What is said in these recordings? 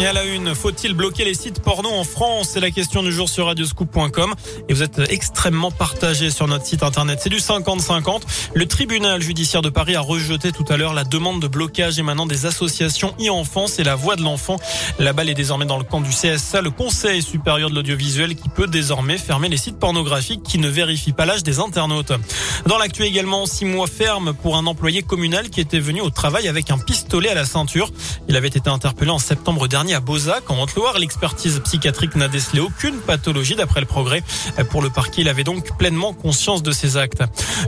Et à la une, faut-il bloquer les sites porno en France? C'est la question du jour sur radioscoop.com. Et vous êtes extrêmement partagé sur notre site internet. C'est du 50-50. Le tribunal judiciaire de Paris a rejeté tout à l'heure la demande de blocage émanant des associations e-enfance et la voix de l'enfant. La balle est désormais dans le camp du CSA, le Conseil supérieur de l'audiovisuel, qui peut désormais fermer les sites pornographiques qui ne vérifient pas l'âge des internautes. Dans l'actu également, six mois ferme pour un employé communal qui était venu au travail avec un pistolet à la ceinture. Il avait été interpellé en septembre dernier à Beauzac, en Haute-Loire. L'expertise psychiatrique n'a décelé aucune pathologie d'après le progrès. Pour le parquet, il avait donc pleinement conscience de ses actes.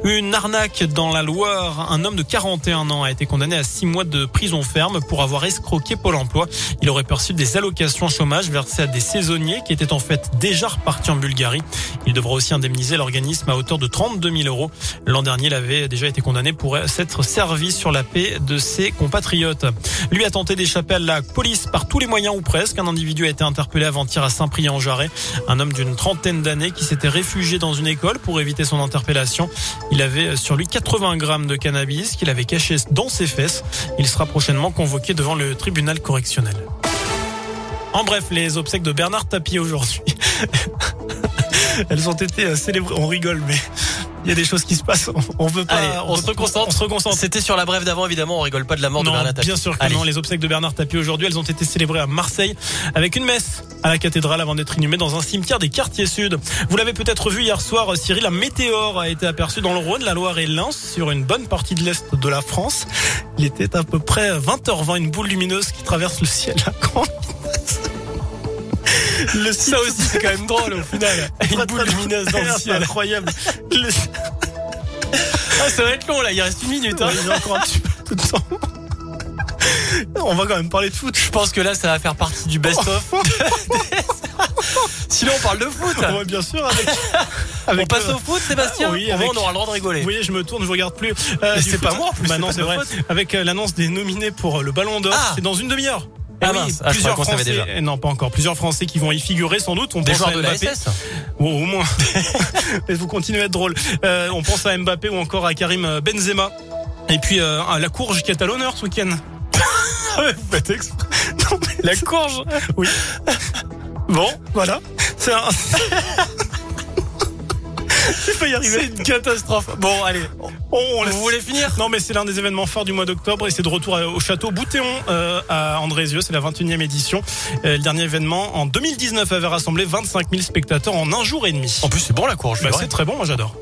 Une arnaque dans la Loire. Un homme de 41 ans a été condamné à six mois de prison ferme pour avoir escroqué Pôle emploi. Il aurait perçu des allocations chômage versées à des saisonniers qui étaient en fait déjà repartis en Bulgarie. Il devra aussi indemniser l'organisme à hauteur de 32 000 euros. L'an dernier, il avait déjà été condamné pour s'être servi sur la paix de ses compatriotes. Lui a tenté d'échapper à la police par tous les moyens ou presque. Un individu a été interpellé avant-hier à Saint-Priest-en-Jarret. Un homme d'une trentaine d'années qui s'était réfugié dans une école pour éviter son interpellation. Il avait sur lui 80 grammes de cannabis qu'il avait caché dans ses fesses. Il sera prochainement convoqué devant le tribunal correctionnel. En bref, les obsèques de Bernard Tapie aujourd'hui. Elles ont été célébrées. On rigole, mais il y a des choses qui se passent. On veut pas. Allez, on, se reconcentre. On se reconcentre. C'était sur la brève d'avant, évidemment. On rigole pas de la mort non, de Bernard Tapie. Bien sûr que Allez. non. Les obsèques de Bernard Tapie aujourd'hui, elles ont été célébrées à Marseille avec une messe à la cathédrale avant d'être inhumées dans un cimetière des quartiers sud. Vous l'avez peut-être vu hier soir, Cyril, un météore a été aperçu dans le Rhône, la Loire et l'Ain sur une bonne partie de l'est de la France. Il était à peu près 20h20, une boule lumineuse qui traverse le ciel à. Le site... Ça aussi, c'est quand même drôle au final. Une boule lumineuse dans le ciel. incroyable. Le... Ah, ça va être long là. Il reste une minute. Hein. Ouais, il encore un petit peu de temps. On va quand même parler de foot. Je pense que là, ça va faire partie du best-of. Sinon, on parle de foot. Ouais, bien sûr. Avec, On passe euh, au foot, Sébastien oui, avec- on aura le droit de rigoler. Vous voyez, je me tourne, je regarde plus. C'est pas moi, en plus, Bah c'est non, vrai. faute. Avec euh, l'annonce des nominés pour euh, le Ballon d'Or, Ah. c'est dans une demi-heure. Ah oui, mince. Ah, plusieurs Français, eh non pas encore, plusieurs Français qui vont y figurer sans doute. On Des pense à de la Mbappé. SS Ou au moins. Mais vous continuez à être drôle. Euh, on pense à Mbappé ou encore à Karim Benzema. Et puis euh, à la courge qui est à l'honneur ce week-end. Vous faites exprès. Non, mais- La courge Oui. Bon, voilà. C'est un. Il faut y C'est arriver. une catastrophe. Bon, allez. On, on laisse- Vous voulez finir? Non, mais c'est l'un des événements forts du mois d'octobre et c'est de retour au château Boutéon euh, à Andrézieux. C'est la 21e édition. Euh, le dernier événement en 2019 avait rassemblé 25 000 spectateurs en un jour et demi. En plus, c'est bon la courge. Bah, c'est c'est très bon, moi j'adore.